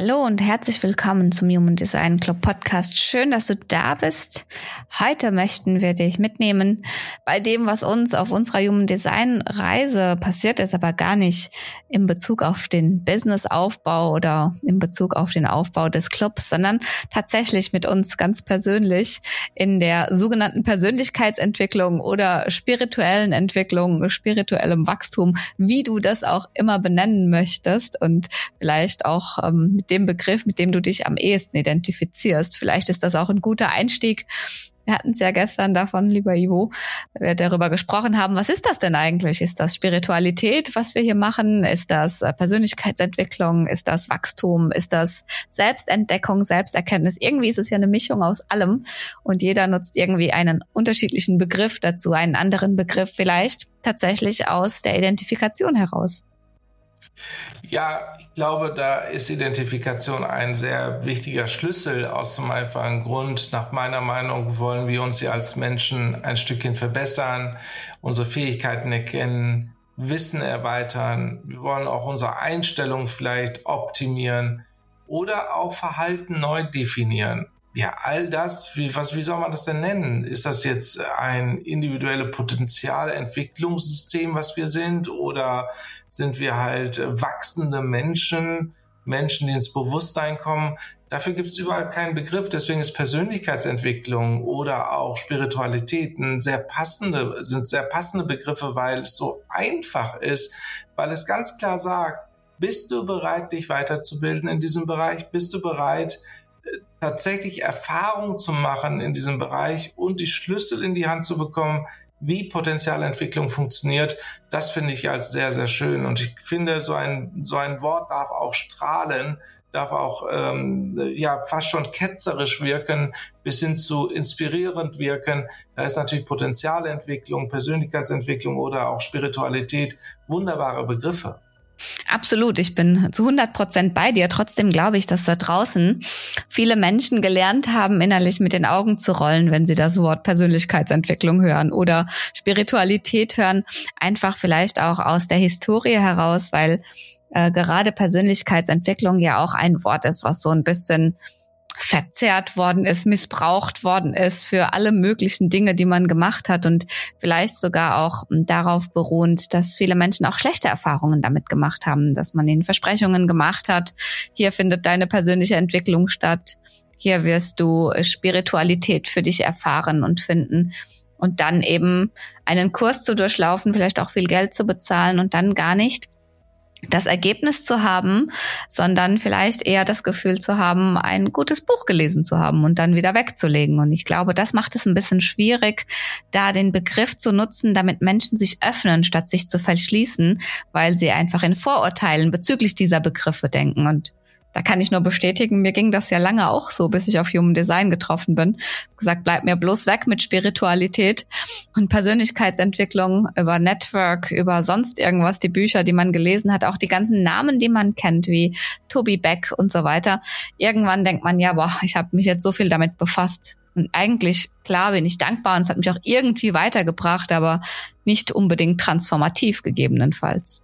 Hallo und herzlich willkommen zum Human Design Club Podcast. Schön, dass du da bist. Heute möchten wir dich mitnehmen bei dem, was uns auf unserer Human Design Reise passiert ist, aber gar nicht in Bezug auf den Businessaufbau oder in Bezug auf den Aufbau des Clubs, sondern tatsächlich mit uns ganz persönlich in der sogenannten Persönlichkeitsentwicklung oder spirituellen Entwicklung, spirituellem Wachstum, wie du das auch immer benennen möchtest und vielleicht auch ähm, mit dem Begriff, mit dem du dich am ehesten identifizierst. Vielleicht ist das auch ein guter Einstieg. Wir hatten es ja gestern davon, lieber Ivo, wir darüber gesprochen haben, was ist das denn eigentlich? Ist das Spiritualität, was wir hier machen? Ist das äh, Persönlichkeitsentwicklung? Ist das Wachstum? Ist das Selbstentdeckung, Selbsterkenntnis? Irgendwie ist es ja eine Mischung aus allem und jeder nutzt irgendwie einen unterschiedlichen Begriff dazu, einen anderen Begriff vielleicht tatsächlich aus der Identifikation heraus. Ja, ich glaube, da ist Identifikation ein sehr wichtiger Schlüssel aus dem einfachen Grund. Nach meiner Meinung wollen wir uns ja als Menschen ein Stückchen verbessern, unsere Fähigkeiten erkennen, Wissen erweitern. Wir wollen auch unsere Einstellung vielleicht optimieren oder auch Verhalten neu definieren. Ja, all das, wie, was, wie soll man das denn nennen? Ist das jetzt ein individuelle Potenzialentwicklungssystem, was wir sind, oder sind wir halt wachsende Menschen, Menschen, die ins Bewusstsein kommen. Dafür gibt es überall keinen Begriff. Deswegen ist Persönlichkeitsentwicklung oder auch Spiritualität sehr passende, sind sehr passende Begriffe, weil es so einfach ist, weil es ganz klar sagt, bist du bereit, dich weiterzubilden in diesem Bereich? Bist du bereit, tatsächlich Erfahrung zu machen in diesem Bereich und die Schlüssel in die Hand zu bekommen, wie Potenzialentwicklung funktioniert, das finde ich als sehr, sehr schön. Und ich finde, so ein, so ein Wort darf auch strahlen, darf auch ähm, ja fast schon ketzerisch wirken, bis hin zu inspirierend wirken. Da ist natürlich Potenzialentwicklung, Persönlichkeitsentwicklung oder auch Spiritualität wunderbare Begriffe. Absolut, ich bin zu 100 Prozent bei dir. Trotzdem glaube ich, dass da draußen viele Menschen gelernt haben, innerlich mit den Augen zu rollen, wenn sie das Wort Persönlichkeitsentwicklung hören oder Spiritualität hören. Einfach vielleicht auch aus der Historie heraus, weil äh, gerade Persönlichkeitsentwicklung ja auch ein Wort ist, was so ein bisschen verzerrt worden ist, missbraucht worden ist für alle möglichen Dinge, die man gemacht hat und vielleicht sogar auch darauf beruhend, dass viele Menschen auch schlechte Erfahrungen damit gemacht haben, dass man ihnen Versprechungen gemacht hat. Hier findet deine persönliche Entwicklung statt. Hier wirst du Spiritualität für dich erfahren und finden und dann eben einen Kurs zu durchlaufen, vielleicht auch viel Geld zu bezahlen und dann gar nicht das Ergebnis zu haben, sondern vielleicht eher das Gefühl zu haben, ein gutes Buch gelesen zu haben und dann wieder wegzulegen. Und ich glaube, das macht es ein bisschen schwierig, da den Begriff zu nutzen, damit Menschen sich öffnen, statt sich zu verschließen, weil sie einfach in Vorurteilen bezüglich dieser Begriffe denken. Und da kann ich nur bestätigen, mir ging das ja lange auch so, bis ich auf Human Design getroffen bin. Gesagt, bleib mir bloß weg mit Spiritualität und Persönlichkeitsentwicklung über Network, über sonst irgendwas, die Bücher, die man gelesen hat, auch die ganzen Namen, die man kennt, wie Toby Beck und so weiter. Irgendwann denkt man, ja, boah, ich habe mich jetzt so viel damit befasst. Und eigentlich, klar, bin ich dankbar und es hat mich auch irgendwie weitergebracht, aber nicht unbedingt transformativ gegebenenfalls.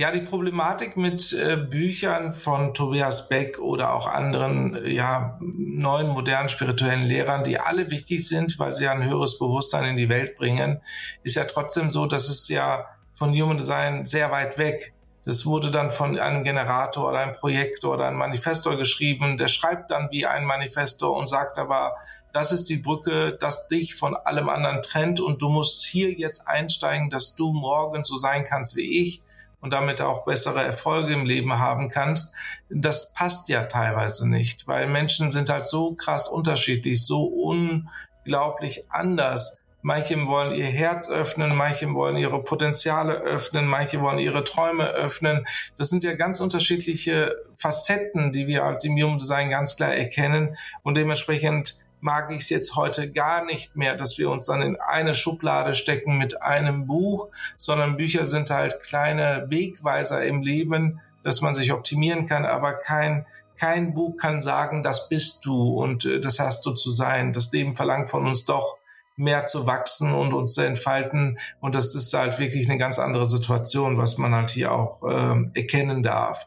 Ja, die Problematik mit äh, Büchern von Tobias Beck oder auch anderen äh, ja, neuen, modernen spirituellen Lehrern, die alle wichtig sind, weil sie ein höheres Bewusstsein in die Welt bringen, ist ja trotzdem so, dass es ja von Human Design sehr weit weg. Das wurde dann von einem Generator oder einem Projektor oder einem Manifestor geschrieben. Der schreibt dann wie ein Manifestor und sagt aber, das ist die Brücke, das dich von allem anderen trennt und du musst hier jetzt einsteigen, dass du morgen so sein kannst wie ich und damit auch bessere Erfolge im Leben haben kannst, das passt ja teilweise nicht, weil Menschen sind halt so krass unterschiedlich, so unglaublich anders. Manche wollen ihr Herz öffnen, manche wollen ihre Potenziale öffnen, manche wollen ihre Träume öffnen. Das sind ja ganz unterschiedliche Facetten, die wir halt im Human Design ganz klar erkennen und dementsprechend mag ich es jetzt heute gar nicht mehr, dass wir uns dann in eine Schublade stecken mit einem Buch, sondern Bücher sind halt kleine Wegweiser im Leben, dass man sich optimieren kann, aber kein kein Buch kann sagen, das bist du und äh, das hast du zu sein. Das Leben verlangt von uns doch mehr zu wachsen und uns zu entfalten. Und das ist halt wirklich eine ganz andere Situation, was man halt hier auch äh, erkennen darf.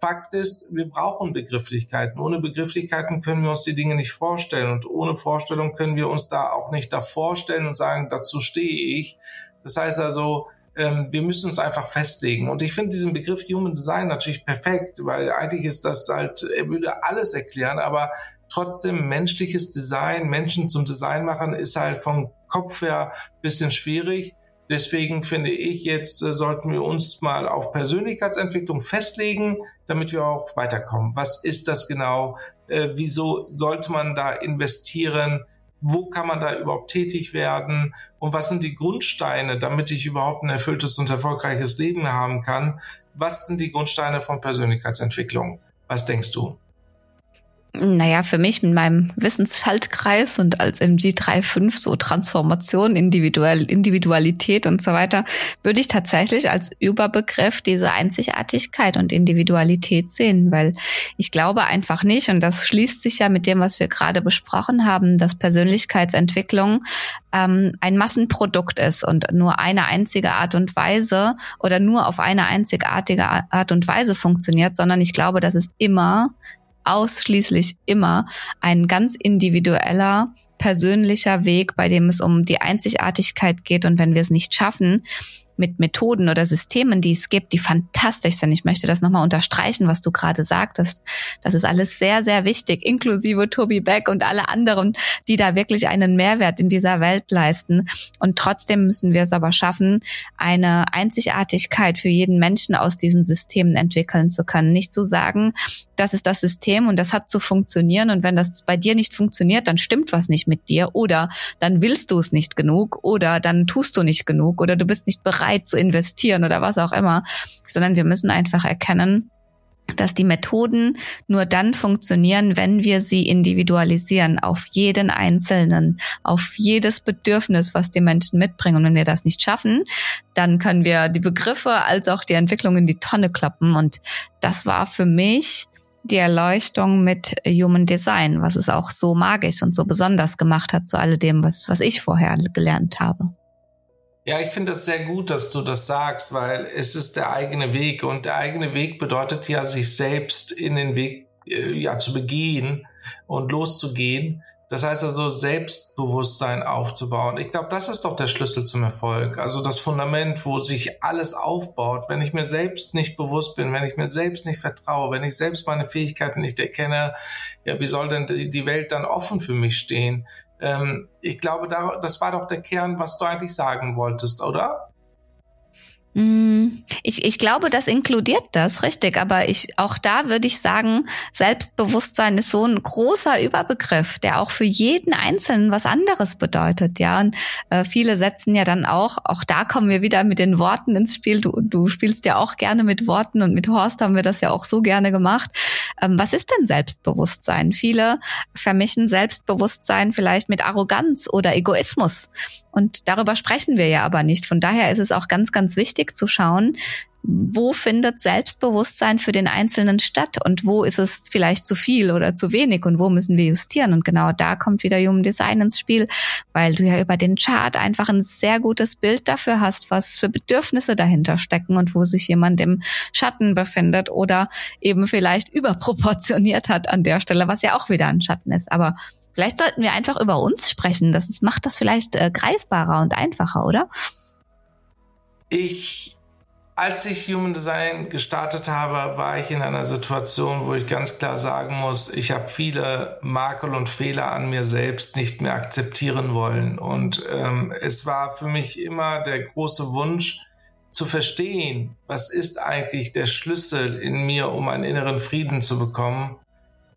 Fakt ist, wir brauchen Begrifflichkeiten. Ohne Begrifflichkeiten können wir uns die Dinge nicht vorstellen. Und ohne Vorstellung können wir uns da auch nicht davor stellen und sagen, dazu stehe ich. Das heißt also, ähm, wir müssen uns einfach festlegen. Und ich finde diesen Begriff Human Design natürlich perfekt, weil eigentlich ist das halt, er würde alles erklären, aber trotzdem menschliches Design, Menschen zum Design machen, ist halt vom Kopf her bisschen schwierig. Deswegen finde ich, jetzt äh, sollten wir uns mal auf Persönlichkeitsentwicklung festlegen, damit wir auch weiterkommen. Was ist das genau? Äh, wieso sollte man da investieren? Wo kann man da überhaupt tätig werden? Und was sind die Grundsteine, damit ich überhaupt ein erfülltes und erfolgreiches Leben haben kann? Was sind die Grundsteine von Persönlichkeitsentwicklung? Was denkst du? Naja, für mich mit meinem Wissensschaltkreis und als MG35 so Transformation, Individual, Individualität und so weiter, würde ich tatsächlich als Überbegriff diese Einzigartigkeit und Individualität sehen, weil ich glaube einfach nicht, und das schließt sich ja mit dem, was wir gerade besprochen haben, dass Persönlichkeitsentwicklung ähm, ein Massenprodukt ist und nur eine einzige Art und Weise oder nur auf eine einzigartige Art und Weise funktioniert, sondern ich glaube, dass es immer ausschließlich immer ein ganz individueller, persönlicher Weg, bei dem es um die Einzigartigkeit geht. Und wenn wir es nicht schaffen, mit Methoden oder Systemen, die es gibt, die fantastisch sind. Ich möchte das nochmal unterstreichen, was du gerade sagtest. Das ist alles sehr, sehr wichtig, inklusive Toby Beck und alle anderen, die da wirklich einen Mehrwert in dieser Welt leisten. Und trotzdem müssen wir es aber schaffen, eine Einzigartigkeit für jeden Menschen aus diesen Systemen entwickeln zu können. Nicht zu sagen, das ist das System und das hat zu funktionieren und wenn das bei dir nicht funktioniert, dann stimmt was nicht mit dir oder dann willst du es nicht genug oder dann tust du nicht genug oder du bist nicht bereit, bereit zu investieren oder was auch immer, sondern wir müssen einfach erkennen, dass die Methoden nur dann funktionieren, wenn wir sie individualisieren auf jeden Einzelnen, auf jedes Bedürfnis, was die Menschen mitbringen. Und wenn wir das nicht schaffen, dann können wir die Begriffe als auch die Entwicklung in die Tonne kloppen. Und das war für mich die Erleuchtung mit Human Design, was es auch so magisch und so besonders gemacht hat zu alledem, was, was ich vorher gelernt habe. Ja, ich finde das sehr gut, dass du das sagst, weil es ist der eigene Weg und der eigene Weg bedeutet ja, sich selbst in den Weg äh, ja zu begehen und loszugehen. Das heißt also Selbstbewusstsein aufzubauen. Ich glaube, das ist doch der Schlüssel zum Erfolg. Also das Fundament, wo sich alles aufbaut. Wenn ich mir selbst nicht bewusst bin, wenn ich mir selbst nicht vertraue, wenn ich selbst meine Fähigkeiten nicht erkenne, ja, wie soll denn die Welt dann offen für mich stehen? Ähm, ich glaube, da, das war doch der Kern, was du eigentlich sagen wolltest, oder? Mm, ich, ich glaube, das inkludiert das, richtig. Aber ich, auch da würde ich sagen, Selbstbewusstsein ist so ein großer Überbegriff, der auch für jeden Einzelnen was anderes bedeutet. Ja, und äh, viele setzen ja dann auch, auch da kommen wir wieder mit den Worten ins Spiel. Du, du spielst ja auch gerne mit Worten und mit Horst haben wir das ja auch so gerne gemacht. Ähm, was ist denn Selbstbewusstsein? Viele vermischen Selbstbewusstsein vielleicht mit Arroganz oder Egoismus. Und darüber sprechen wir ja aber nicht. Von daher ist es auch ganz, ganz wichtig zu schauen, wo findet Selbstbewusstsein für den Einzelnen statt und wo ist es vielleicht zu viel oder zu wenig und wo müssen wir justieren. Und genau da kommt wieder Human Design ins Spiel, weil du ja über den Chart einfach ein sehr gutes Bild dafür hast, was für Bedürfnisse dahinter stecken und wo sich jemand im Schatten befindet oder eben vielleicht überproportioniert hat an der Stelle, was ja auch wieder ein Schatten ist. Aber Vielleicht sollten wir einfach über uns sprechen. Das ist, macht das vielleicht äh, greifbarer und einfacher, oder? Ich, als ich Human Design gestartet habe, war ich in einer Situation, wo ich ganz klar sagen muss, ich habe viele Makel und Fehler an mir selbst nicht mehr akzeptieren wollen. Und ähm, es war für mich immer der große Wunsch, zu verstehen, was ist eigentlich der Schlüssel in mir, um einen inneren Frieden zu bekommen,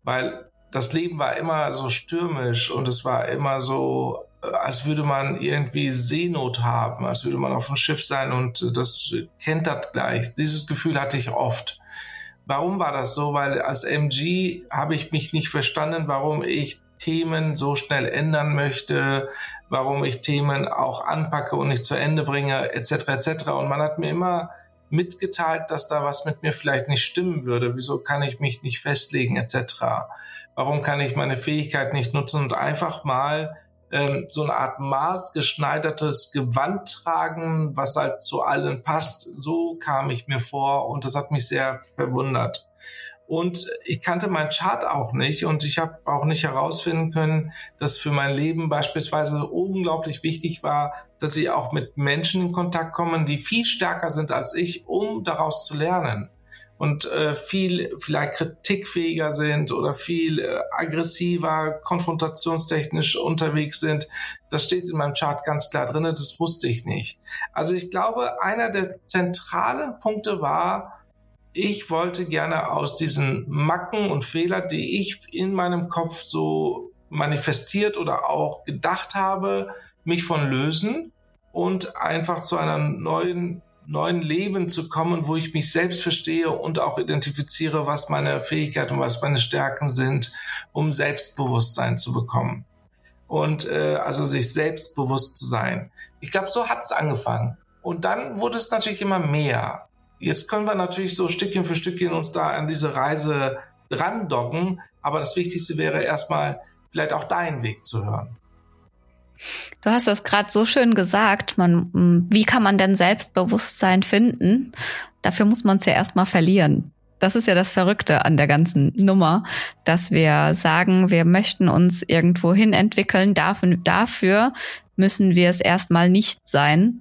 weil das Leben war immer so stürmisch und es war immer so, äh, als würde man irgendwie Seenot haben, als würde man auf dem Schiff sein und das kennt das gleich. Dieses Gefühl hatte ich oft. Warum war das so? Weil als MG habe ich mich nicht verstanden, warum ich Themen so schnell ändern möchte, warum ich Themen auch anpacke und nicht zu Ende bringe, etc. etc. Und man hat mir immer mitgeteilt, dass da was mit mir vielleicht nicht stimmen würde. Wieso kann ich mich nicht festlegen, etc. Warum kann ich meine Fähigkeit nicht nutzen und einfach mal ähm, so eine Art maßgeschneidertes Gewand tragen, was halt zu allen passt. So kam ich mir vor und das hat mich sehr verwundert. Und ich kannte meinen Chart auch nicht und ich habe auch nicht herausfinden können, dass für mein Leben beispielsweise unglaublich wichtig war, dass ich auch mit Menschen in Kontakt kommen, die viel stärker sind als ich, um daraus zu lernen und äh, viel vielleicht kritikfähiger sind oder viel äh, aggressiver, konfrontationstechnisch unterwegs sind. Das steht in meinem Chart ganz klar drin, das wusste ich nicht. Also ich glaube, einer der zentralen Punkte war, ich wollte gerne aus diesen Macken und Fehlern, die ich in meinem Kopf so manifestiert oder auch gedacht habe, mich von lösen und einfach zu einer neuen neuen Leben zu kommen, wo ich mich selbst verstehe und auch identifiziere, was meine Fähigkeiten und was meine Stärken sind, um Selbstbewusstsein zu bekommen. Und äh, also sich selbstbewusst zu sein. Ich glaube, so hat es angefangen. Und dann wurde es natürlich immer mehr. Jetzt können wir natürlich so Stückchen für Stückchen uns da an diese Reise dran docken, aber das Wichtigste wäre erstmal vielleicht auch deinen Weg zu hören. Du hast das gerade so schön gesagt. Man, wie kann man denn Selbstbewusstsein finden? Dafür muss man es ja erstmal verlieren. Das ist ja das Verrückte an der ganzen Nummer, dass wir sagen, wir möchten uns irgendwo hin entwickeln. Dafür, dafür müssen wir es erstmal nicht sein.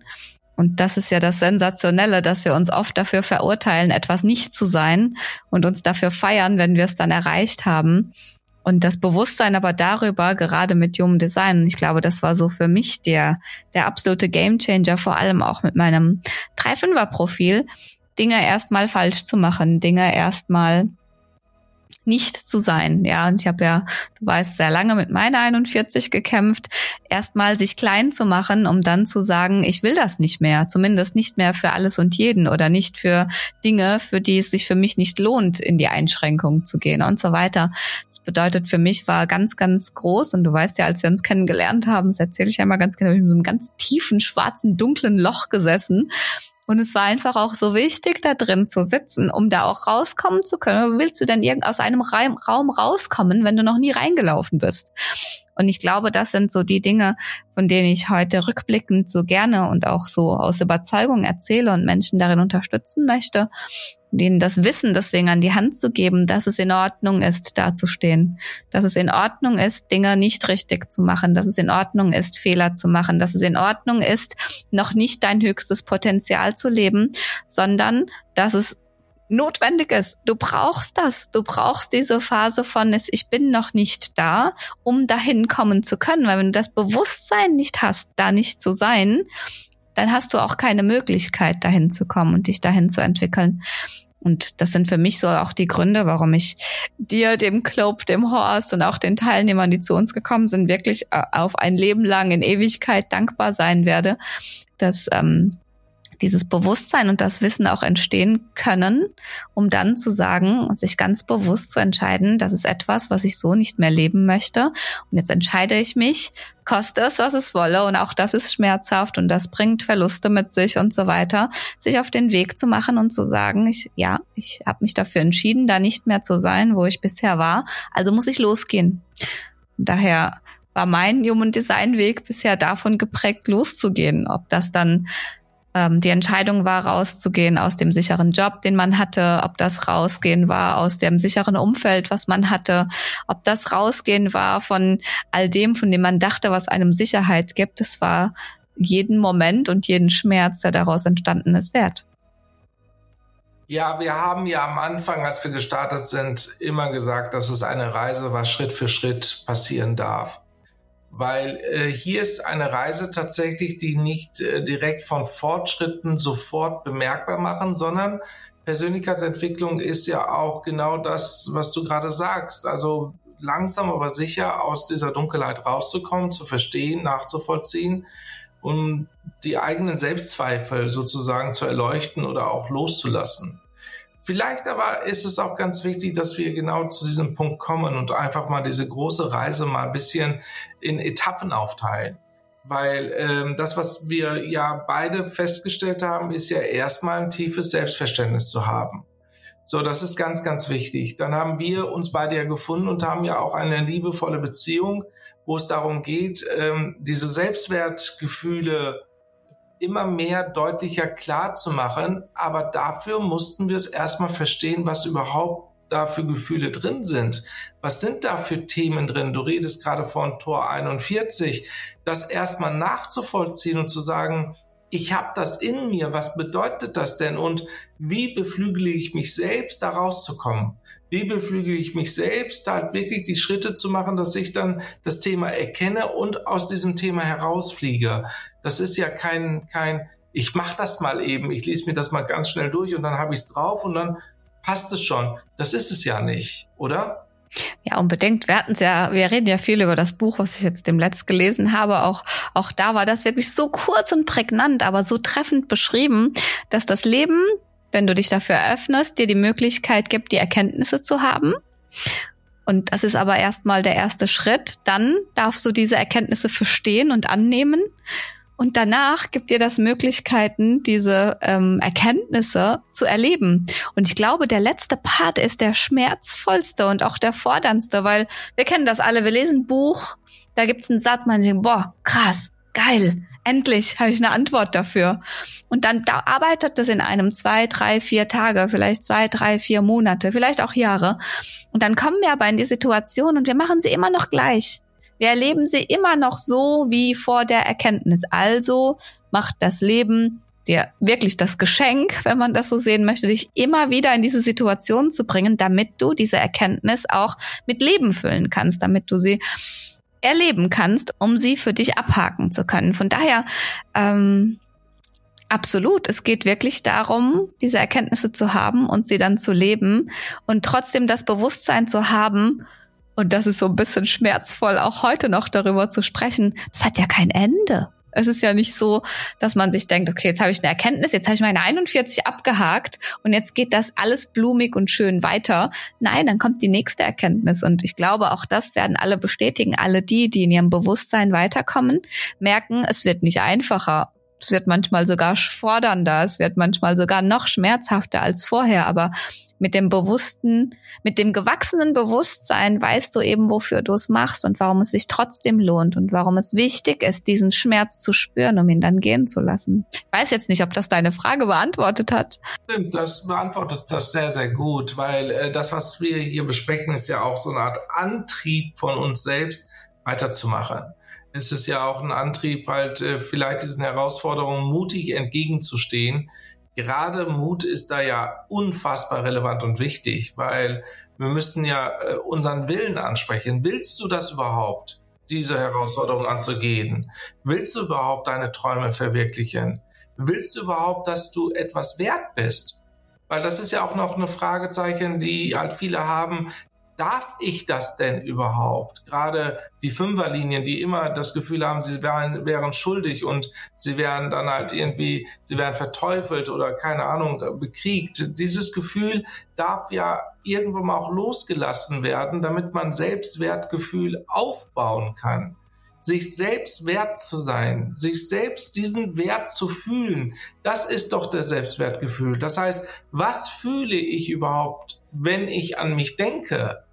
Und das ist ja das Sensationelle, dass wir uns oft dafür verurteilen, etwas nicht zu sein und uns dafür feiern, wenn wir es dann erreicht haben. Und das Bewusstsein aber darüber, gerade mit Human Design, ich glaube, das war so für mich der, der absolute Gamechanger, vor allem auch mit meinem 3-5er-Profil, Dinge erstmal falsch zu machen, Dinge erstmal nicht zu sein. Ja, und ich habe ja, du weißt, sehr lange mit meiner 41 gekämpft, erstmal sich klein zu machen, um dann zu sagen, ich will das nicht mehr, zumindest nicht mehr für alles und jeden oder nicht für Dinge, für die es sich für mich nicht lohnt, in die Einschränkung zu gehen und so weiter. Das bedeutet für mich war ganz, ganz groß und du weißt ja, als wir uns kennengelernt haben, das erzähle ich ja immer ganz genau, ich in so einem ganz tiefen, schwarzen, dunklen Loch gesessen und es war einfach auch so wichtig, da drin zu sitzen, um da auch rauskommen zu können. Willst du denn irgend aus einem Raum rauskommen, wenn du noch nie reingelaufen bist? Und ich glaube, das sind so die Dinge, von denen ich heute rückblickend so gerne und auch so aus Überzeugung erzähle und Menschen darin unterstützen möchte, denen das Wissen deswegen an die Hand zu geben, dass es in Ordnung ist, dazustehen, dass es in Ordnung ist, Dinge nicht richtig zu machen, dass es in Ordnung ist, Fehler zu machen, dass es in Ordnung ist, noch nicht dein höchstes Potenzial zu leben, sondern dass es notwendig ist. Du brauchst das. Du brauchst diese Phase von es, ich bin noch nicht da, um dahin kommen zu können. Weil wenn du das Bewusstsein nicht hast, da nicht zu sein, dann hast du auch keine Möglichkeit, dahin zu kommen und dich dahin zu entwickeln. Und das sind für mich so auch die Gründe, warum ich dir, dem Club, dem Horst und auch den Teilnehmern, die zu uns gekommen sind, wirklich äh, auf ein Leben lang in Ewigkeit dankbar sein werde, dass ähm, dieses Bewusstsein und das Wissen auch entstehen können, um dann zu sagen und sich ganz bewusst zu entscheiden, das ist etwas, was ich so nicht mehr leben möchte. Und jetzt entscheide ich mich, koste es, was es wolle. Und auch das ist schmerzhaft und das bringt Verluste mit sich und so weiter. Sich auf den Weg zu machen und zu sagen, ich, ja, ich habe mich dafür entschieden, da nicht mehr zu sein, wo ich bisher war. Also muss ich losgehen. Und daher war mein Human Design Weg bisher davon geprägt, loszugehen. Ob das dann die Entscheidung war, rauszugehen aus dem sicheren Job, den man hatte, ob das rausgehen war aus dem sicheren Umfeld, was man hatte, ob das rausgehen war von all dem, von dem man dachte, was einem Sicherheit gibt. Es war jeden Moment und jeden Schmerz, der daraus entstanden ist, wert. Ja, wir haben ja am Anfang, als wir gestartet sind, immer gesagt, dass es eine Reise war, Schritt für Schritt passieren darf weil äh, hier ist eine Reise tatsächlich, die nicht äh, direkt von Fortschritten sofort bemerkbar machen, sondern Persönlichkeitsentwicklung ist ja auch genau das, was du gerade sagst. Also langsam aber sicher aus dieser Dunkelheit rauszukommen, zu verstehen, nachzuvollziehen und die eigenen Selbstzweifel sozusagen zu erleuchten oder auch loszulassen. Vielleicht aber ist es auch ganz wichtig, dass wir genau zu diesem Punkt kommen und einfach mal diese große Reise mal ein bisschen in Etappen aufteilen. Weil ähm, das, was wir ja beide festgestellt haben, ist ja erstmal ein tiefes Selbstverständnis zu haben. So, das ist ganz, ganz wichtig. Dann haben wir uns beide ja gefunden und haben ja auch eine liebevolle Beziehung, wo es darum geht, ähm, diese Selbstwertgefühle immer mehr deutlicher klar zu machen. Aber dafür mussten wir es erstmal verstehen, was überhaupt da für Gefühle drin sind. Was sind da für Themen drin? Du redest gerade von Tor 41. Das erstmal nachzuvollziehen und zu sagen, ich habe das in mir, was bedeutet das denn und wie beflügele ich mich selbst, da rauszukommen? Wie beflügele ich mich selbst, halt wirklich die Schritte zu machen, dass ich dann das Thema erkenne und aus diesem Thema herausfliege? Das ist ja kein, kein, ich mache das mal eben, ich lese mir das mal ganz schnell durch und dann habe ich es drauf und dann passt es schon. Das ist es ja nicht, oder? Ja, unbedingt. Wir hatten es ja, wir reden ja viel über das Buch, was ich jetzt dem Letzt gelesen habe. Auch, auch da war das wirklich so kurz und prägnant, aber so treffend beschrieben, dass das Leben, wenn du dich dafür eröffnest, dir die Möglichkeit gibt, die Erkenntnisse zu haben. Und das ist aber erstmal der erste Schritt. Dann darfst du diese Erkenntnisse verstehen und annehmen. Und danach gibt dir das Möglichkeiten, diese ähm, Erkenntnisse zu erleben. Und ich glaube, der letzte Part ist der schmerzvollste und auch der forderndste, weil wir kennen das alle. Wir lesen ein Buch, da gibt's einen Satz, man denkt, boah, krass, geil, endlich habe ich eine Antwort dafür. Und dann da arbeitet das in einem zwei, drei, vier Tage, vielleicht zwei, drei, vier Monate, vielleicht auch Jahre. Und dann kommen wir aber in die Situation und wir machen sie immer noch gleich. Wir erleben sie immer noch so wie vor der Erkenntnis. Also macht das Leben dir wirklich das Geschenk, wenn man das so sehen möchte, dich immer wieder in diese Situation zu bringen, damit du diese Erkenntnis auch mit Leben füllen kannst, damit du sie erleben kannst, um sie für dich abhaken zu können. Von daher, ähm, absolut, es geht wirklich darum, diese Erkenntnisse zu haben und sie dann zu leben und trotzdem das Bewusstsein zu haben, und das ist so ein bisschen schmerzvoll, auch heute noch darüber zu sprechen. Das hat ja kein Ende. Es ist ja nicht so, dass man sich denkt, okay, jetzt habe ich eine Erkenntnis, jetzt habe ich meine 41 abgehakt und jetzt geht das alles blumig und schön weiter. Nein, dann kommt die nächste Erkenntnis und ich glaube, auch das werden alle bestätigen. Alle die, die in ihrem Bewusstsein weiterkommen, merken, es wird nicht einfacher. Es wird manchmal sogar fordernder, es wird manchmal sogar noch schmerzhafter als vorher, aber mit dem bewussten, mit dem gewachsenen Bewusstsein weißt du eben, wofür du es machst und warum es sich trotzdem lohnt und warum es wichtig ist, diesen Schmerz zu spüren, um ihn dann gehen zu lassen. Ich weiß jetzt nicht, ob das deine Frage beantwortet hat. Stimmt, das beantwortet das sehr, sehr gut, weil äh, das, was wir hier besprechen, ist ja auch so eine Art Antrieb von uns selbst weiterzumachen es ist ja auch ein Antrieb, halt äh, vielleicht diesen Herausforderungen mutig entgegenzustehen, gerade Mut ist da ja unfassbar relevant und wichtig, weil wir müssten ja äh, unseren Willen ansprechen. Willst du das überhaupt, diese Herausforderung anzugehen? Willst du überhaupt deine Träume verwirklichen? Willst du überhaupt, dass du etwas wert bist? Weil das ist ja auch noch eine Fragezeichen, die halt viele haben darf ich das denn überhaupt? Gerade die Fünferlinien, die immer das Gefühl haben, sie wären, wären schuldig und sie wären dann halt irgendwie, sie wären verteufelt oder keine Ahnung, bekriegt. Dieses Gefühl darf ja irgendwann mal auch losgelassen werden, damit man Selbstwertgefühl aufbauen kann sich selbst wert zu sein, sich selbst diesen Wert zu fühlen, das ist doch das Selbstwertgefühl. Das heißt, was fühle ich überhaupt, wenn ich an mich denke?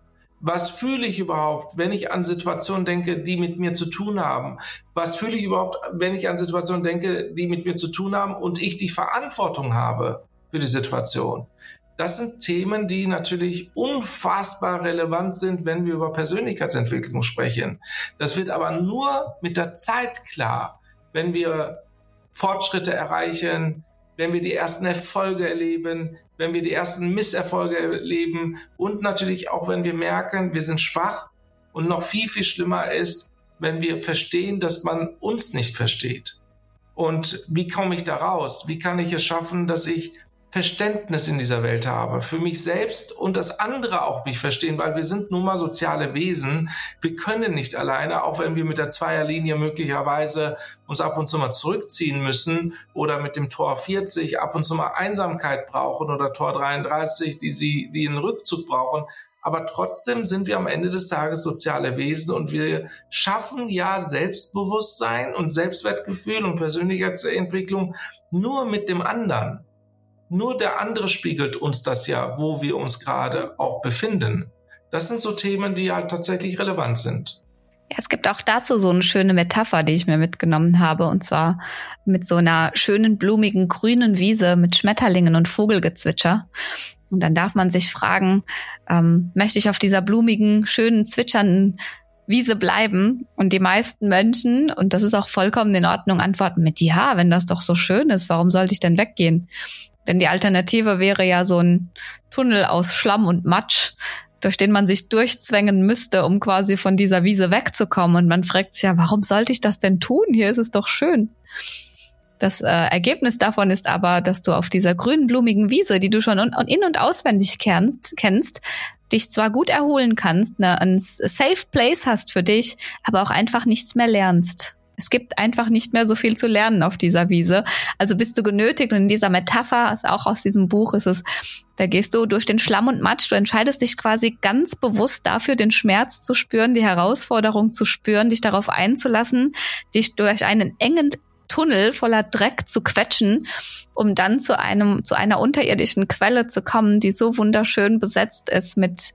Was fühle ich überhaupt, wenn ich an Situationen denke, die mit mir zu tun haben? Was fühle ich überhaupt, wenn ich an Situationen denke, die mit mir zu tun haben und ich die Verantwortung habe für die Situation? Das sind Themen, die natürlich unfassbar relevant sind, wenn wir über Persönlichkeitsentwicklung sprechen. Das wird aber nur mit der Zeit klar, wenn wir Fortschritte erreichen, wenn wir die ersten Erfolge erleben, wenn wir die ersten Misserfolge erleben und natürlich auch, wenn wir merken, wir sind schwach und noch viel, viel schlimmer ist, wenn wir verstehen, dass man uns nicht versteht. Und wie komme ich da raus? Wie kann ich es schaffen, dass ich Verständnis in dieser Welt habe, für mich selbst und das andere auch mich verstehen, weil wir sind nun mal soziale Wesen. Wir können nicht alleine, auch wenn wir mit der Zweierlinie möglicherweise uns ab und zu mal zurückziehen müssen oder mit dem Tor 40 ab und zu mal Einsamkeit brauchen oder Tor 33, die sie, die einen Rückzug brauchen. Aber trotzdem sind wir am Ende des Tages soziale Wesen und wir schaffen ja Selbstbewusstsein und Selbstwertgefühl und Persönlichkeitsentwicklung nur mit dem anderen. Nur der andere spiegelt uns das ja, wo wir uns gerade auch befinden. Das sind so Themen, die halt tatsächlich relevant sind. Ja, es gibt auch dazu so eine schöne Metapher, die ich mir mitgenommen habe, und zwar mit so einer schönen, blumigen, grünen Wiese mit Schmetterlingen und Vogelgezwitscher. Und dann darf man sich fragen, ähm, möchte ich auf dieser blumigen, schönen, zwitschernden Wiese bleiben? Und die meisten Menschen, und das ist auch vollkommen in Ordnung, antworten mit, ja, wenn das doch so schön ist, warum sollte ich denn weggehen? Denn die Alternative wäre ja so ein Tunnel aus Schlamm und Matsch, durch den man sich durchzwängen müsste, um quasi von dieser Wiese wegzukommen. Und man fragt sich ja, warum sollte ich das denn tun? Hier ist es doch schön. Das äh, Ergebnis davon ist aber, dass du auf dieser grünen, blumigen Wiese, die du schon in- und auswendig kennst, kennst, dich zwar gut erholen kannst, ne, ein Safe Place hast für dich, aber auch einfach nichts mehr lernst. Es gibt einfach nicht mehr so viel zu lernen auf dieser Wiese. Also bist du genötigt und in dieser Metapher, ist auch aus diesem Buch ist es, da gehst du durch den Schlamm und Matsch, du entscheidest dich quasi ganz bewusst dafür, den Schmerz zu spüren, die Herausforderung zu spüren, dich darauf einzulassen, dich durch einen engen Tunnel voller Dreck zu quetschen, um dann zu einem, zu einer unterirdischen Quelle zu kommen, die so wunderschön besetzt ist mit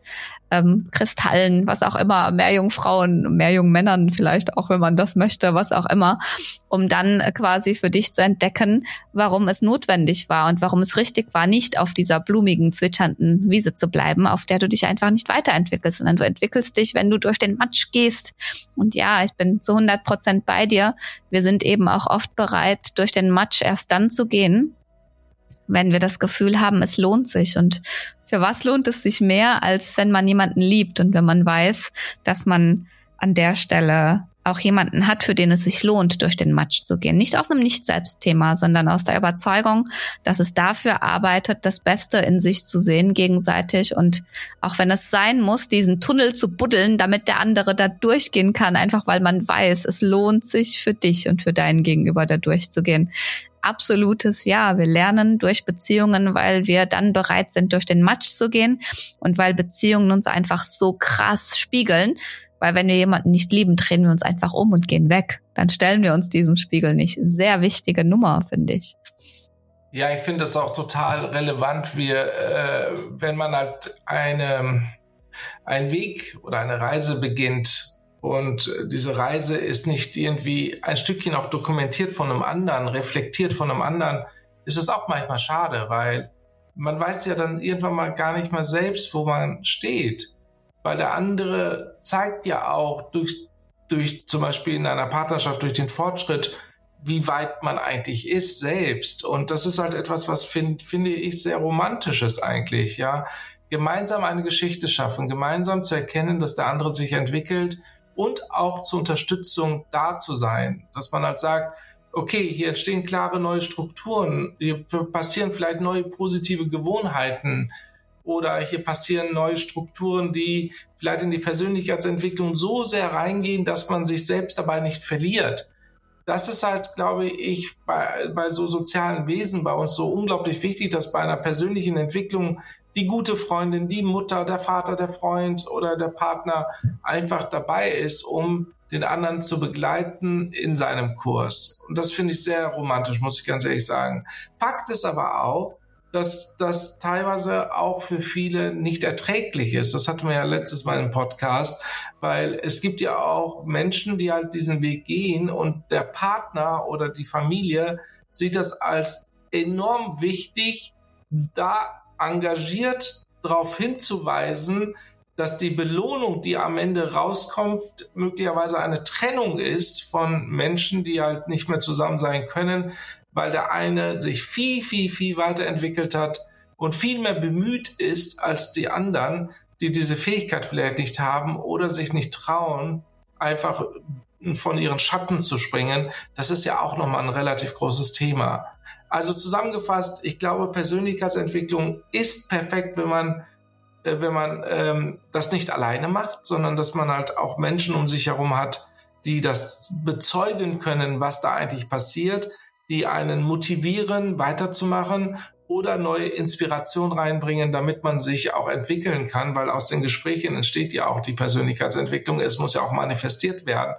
ähm, Kristallen, was auch immer, Meerjungfrauen, Meerjungmännern vielleicht auch, wenn man das möchte, was auch immer, um dann äh, quasi für dich zu entdecken, warum es notwendig war und warum es richtig war, nicht auf dieser blumigen, zwitschernden Wiese zu bleiben, auf der du dich einfach nicht weiterentwickelst, sondern du entwickelst dich, wenn du durch den Matsch gehst. Und ja, ich bin zu 100 Prozent bei dir. Wir sind eben auch oft bereit, durch den Matsch erst dann zu gehen, wenn wir das Gefühl haben, es lohnt sich. Und für was lohnt es sich mehr, als wenn man jemanden liebt und wenn man weiß, dass man an der Stelle auch jemanden hat, für den es sich lohnt, durch den Matsch zu gehen. Nicht aus einem Nicht-Selbst-Thema, sondern aus der Überzeugung, dass es dafür arbeitet, das Beste in sich zu sehen gegenseitig und auch wenn es sein muss, diesen Tunnel zu buddeln, damit der andere da durchgehen kann, einfach weil man weiß, es lohnt sich für dich und für deinen Gegenüber da durchzugehen absolutes Ja. Wir lernen durch Beziehungen, weil wir dann bereit sind, durch den Matsch zu gehen und weil Beziehungen uns einfach so krass spiegeln. Weil wenn wir jemanden nicht lieben, drehen wir uns einfach um und gehen weg. Dann stellen wir uns diesem Spiegel nicht. Sehr wichtige Nummer, finde ich. Ja, ich finde das auch total relevant. Wir, äh, wenn man halt eine, einen Weg oder eine Reise beginnt, und diese Reise ist nicht irgendwie ein Stückchen auch dokumentiert von einem anderen, reflektiert von einem anderen. Ist es auch manchmal schade, weil man weiß ja dann irgendwann mal gar nicht mal selbst, wo man steht. Weil der andere zeigt ja auch durch, durch zum Beispiel in einer Partnerschaft, durch den Fortschritt, wie weit man eigentlich ist selbst. Und das ist halt etwas, was find, finde ich sehr romantisches eigentlich, ja. Gemeinsam eine Geschichte schaffen, gemeinsam zu erkennen, dass der andere sich entwickelt und auch zur Unterstützung da zu sein, dass man halt sagt, okay, hier entstehen klare neue Strukturen, hier passieren vielleicht neue positive Gewohnheiten oder hier passieren neue Strukturen, die vielleicht in die Persönlichkeitsentwicklung so sehr reingehen, dass man sich selbst dabei nicht verliert. Das ist halt, glaube ich, bei, bei so sozialen Wesen bei uns so unglaublich wichtig, dass bei einer persönlichen Entwicklung die gute Freundin, die Mutter, der Vater, der Freund oder der Partner einfach dabei ist, um den anderen zu begleiten in seinem Kurs. Und das finde ich sehr romantisch, muss ich ganz ehrlich sagen. Fakt ist aber auch, dass das teilweise auch für viele nicht erträglich ist. Das hatten wir ja letztes Mal im Podcast, weil es gibt ja auch Menschen, die halt diesen Weg gehen und der Partner oder die Familie sieht das als enorm wichtig, da engagiert darauf hinzuweisen, dass die Belohnung, die am Ende rauskommt, möglicherweise eine Trennung ist von Menschen, die halt nicht mehr zusammen sein können, weil der eine sich viel, viel, viel weiterentwickelt hat und viel mehr bemüht ist als die anderen, die diese Fähigkeit vielleicht nicht haben oder sich nicht trauen, einfach von ihren Schatten zu springen. Das ist ja auch nochmal ein relativ großes Thema. Also zusammengefasst, ich glaube, Persönlichkeitsentwicklung ist perfekt, wenn man äh, wenn man ähm, das nicht alleine macht, sondern dass man halt auch Menschen um sich herum hat, die das bezeugen können, was da eigentlich passiert, die einen motivieren, weiterzumachen oder neue Inspiration reinbringen, damit man sich auch entwickeln kann, weil aus den Gesprächen entsteht ja auch die Persönlichkeitsentwicklung. Es muss ja auch manifestiert werden,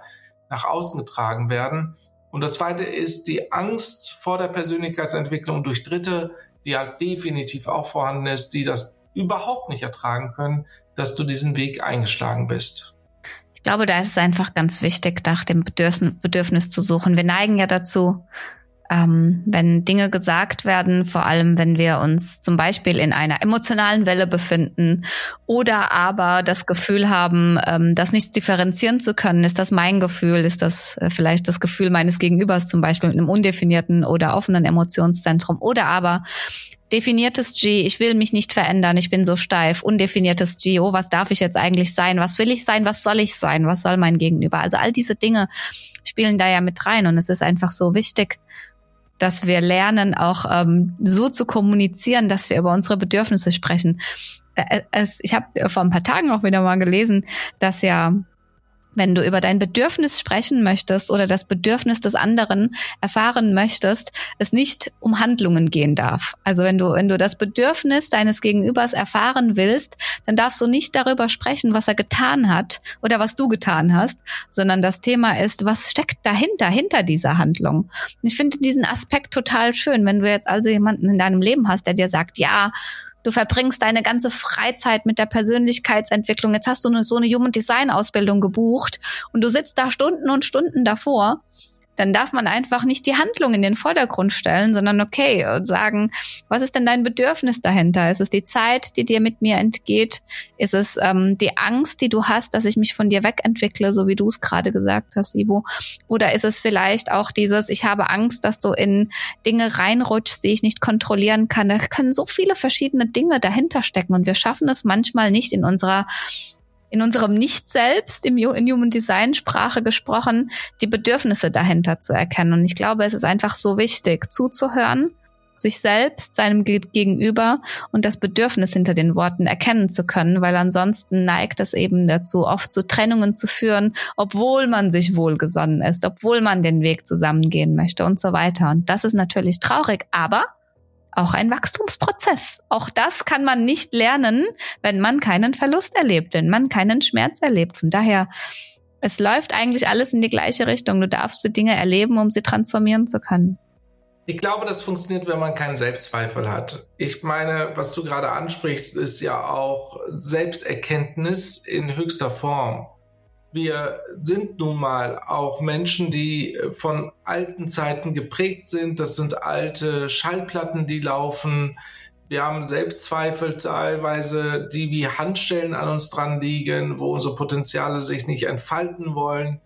nach außen getragen werden. Und das zweite ist die Angst vor der Persönlichkeitsentwicklung durch Dritte, die halt definitiv auch vorhanden ist, die das überhaupt nicht ertragen können, dass du diesen Weg eingeschlagen bist. Ich glaube, da ist es einfach ganz wichtig, nach dem Bedürfnis zu suchen. Wir neigen ja dazu, ähm, wenn Dinge gesagt werden, vor allem wenn wir uns zum Beispiel in einer emotionalen Welle befinden oder aber das Gefühl haben, ähm, das nicht differenzieren zu können, ist das mein Gefühl, ist das äh, vielleicht das Gefühl meines Gegenübers zum Beispiel mit einem undefinierten oder offenen Emotionszentrum? Oder aber definiertes G, ich will mich nicht verändern, ich bin so steif, undefiniertes G, oh, was darf ich jetzt eigentlich sein, was will ich sein, was soll ich sein, was soll mein Gegenüber, also all diese Dinge spielen da ja mit rein und es ist einfach so wichtig, dass wir lernen, auch ähm, so zu kommunizieren, dass wir über unsere Bedürfnisse sprechen. Es, ich habe vor ein paar Tagen auch wieder mal gelesen, dass ja wenn du über dein Bedürfnis sprechen möchtest oder das Bedürfnis des anderen erfahren möchtest, es nicht um Handlungen gehen darf. Also wenn du, wenn du das Bedürfnis deines Gegenübers erfahren willst, dann darfst du nicht darüber sprechen, was er getan hat oder was du getan hast, sondern das Thema ist, was steckt dahinter, hinter dieser Handlung. Ich finde diesen Aspekt total schön, wenn du jetzt also jemanden in deinem Leben hast, der dir sagt, ja, Du verbringst deine ganze Freizeit mit der Persönlichkeitsentwicklung. Jetzt hast du so eine Human Design Ausbildung gebucht und du sitzt da Stunden und Stunden davor dann darf man einfach nicht die Handlung in den Vordergrund stellen, sondern okay und sagen, was ist denn dein Bedürfnis dahinter? Ist es die Zeit, die dir mit mir entgeht? Ist es ähm, die Angst, die du hast, dass ich mich von dir wegentwickle, so wie du es gerade gesagt hast, Ivo? Oder ist es vielleicht auch dieses, ich habe Angst, dass du in Dinge reinrutschst, die ich nicht kontrollieren kann? Da können so viele verschiedene Dinge dahinter stecken und wir schaffen es manchmal nicht in unserer in unserem Nicht-Selbst, in Human Design Sprache gesprochen, die Bedürfnisse dahinter zu erkennen. Und ich glaube, es ist einfach so wichtig, zuzuhören, sich selbst, seinem Gegenüber und das Bedürfnis hinter den Worten erkennen zu können, weil ansonsten neigt es eben dazu, oft zu Trennungen zu führen, obwohl man sich wohlgesonnen ist, obwohl man den Weg zusammengehen möchte und so weiter. Und das ist natürlich traurig, aber auch ein Wachstumsprozess. Auch das kann man nicht lernen, wenn man keinen Verlust erlebt, wenn man keinen Schmerz erlebt. Von daher, es läuft eigentlich alles in die gleiche Richtung. Du darfst die Dinge erleben, um sie transformieren zu können. Ich glaube, das funktioniert, wenn man keinen Selbstzweifel hat. Ich meine, was du gerade ansprichst, ist ja auch Selbsterkenntnis in höchster Form wir sind nun mal auch Menschen, die äh, von alten Zeiten geprägt sind. Das sind alte Schallplatten, die laufen. Wir haben Selbstzweifel teilweise, die wie Handstellen an uns dran liegen, wo unsere Potenziale sich nicht entfalten wollen.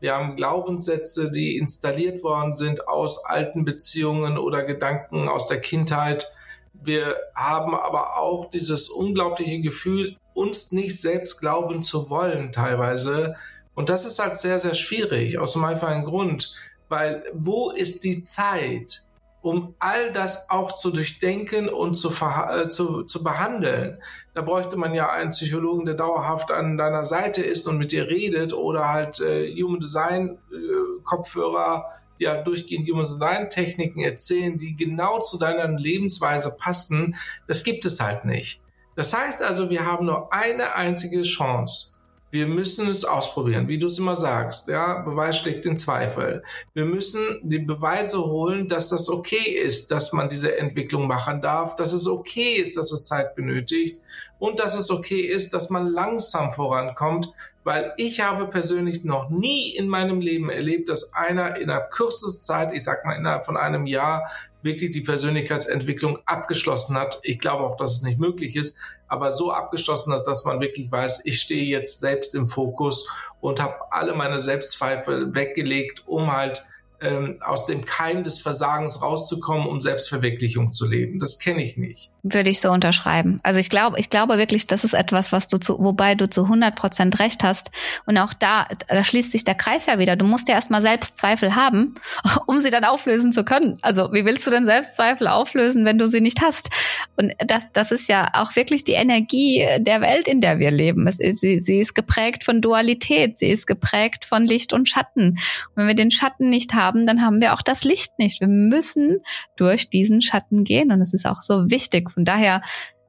Wir haben Glaubenssätze, die installiert worden sind aus alten Beziehungen oder Gedanken aus der Kindheit. Wir haben aber auch dieses unglaubliche Gefühl, uns nicht selbst glauben zu wollen teilweise. Und das ist halt sehr, sehr schwierig aus einem einfachen Grund, weil wo ist die Zeit, um all das auch zu durchdenken und zu, äh, zu, zu behandeln? Da bräuchte man ja einen Psychologen, der dauerhaft an deiner Seite ist und mit dir redet oder halt äh, Human Design äh, Kopfhörer, die ja durchgehend Human Design Techniken erzählen, die genau zu deiner Lebensweise passen. Das gibt es halt nicht. Das heißt also, wir haben nur eine einzige Chance. Wir müssen es ausprobieren, wie du es immer sagst. Ja, Beweis schlägt den Zweifel. Wir müssen die Beweise holen, dass das okay ist, dass man diese Entwicklung machen darf, dass es okay ist, dass es Zeit benötigt und dass es okay ist, dass man langsam vorankommt, weil ich habe persönlich noch nie in meinem Leben erlebt, dass einer in der kürzesten Zeit, ich sag mal innerhalb von einem Jahr, wirklich die Persönlichkeitsentwicklung abgeschlossen hat. Ich glaube auch, dass es nicht möglich ist, aber so abgeschlossen ist, dass man wirklich weiß, ich stehe jetzt selbst im Fokus und habe alle meine Selbstzweifel weggelegt, um halt ähm, aus dem Keim des Versagens rauszukommen, um Selbstverwirklichung zu leben. Das kenne ich nicht. Würde ich so unterschreiben. Also ich glaube, ich glaube wirklich, das ist etwas, was du zu, wobei du zu 100 Prozent recht hast. Und auch da, da schließt sich der Kreis ja wieder. Du musst ja erstmal Selbstzweifel haben, um sie dann auflösen zu können. Also wie willst du denn Selbstzweifel auflösen, wenn du sie nicht hast? Und das, das ist ja auch wirklich die Energie der Welt, in der wir leben. Es, sie, sie ist geprägt von Dualität. Sie ist geprägt von Licht und Schatten. Und wenn wir den Schatten nicht haben, dann haben wir auch das Licht nicht. Wir müssen durch diesen Schatten gehen. Und es ist auch so wichtig von daher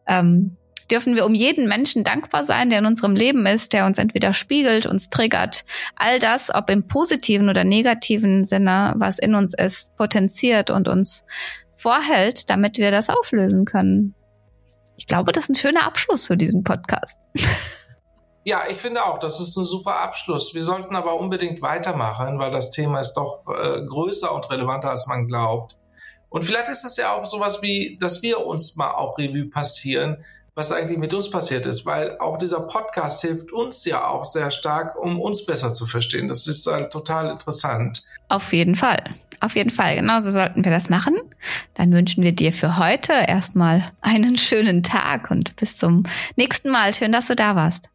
ähm, dürfen wir um jeden Menschen dankbar sein, der in unserem Leben ist, der uns entweder spiegelt, uns triggert. All das, ob im positiven oder negativen Sinne, was in uns ist, potenziert und uns vorhält, damit wir das auflösen können. Ich glaube, das ist ein schöner Abschluss für diesen Podcast. Ja, ich finde auch, das ist ein super Abschluss. Wir sollten aber unbedingt weitermachen, weil das Thema ist doch äh, größer und relevanter, als man glaubt. Und vielleicht ist es ja auch sowas wie, dass wir uns mal auch Revue passieren, was eigentlich mit uns passiert ist, weil auch dieser Podcast hilft uns ja auch sehr stark, um uns besser zu verstehen. Das ist halt total interessant. Auf jeden Fall. Auf jeden Fall. Genauso sollten wir das machen. Dann wünschen wir dir für heute erstmal einen schönen Tag und bis zum nächsten Mal. Schön, dass du da warst.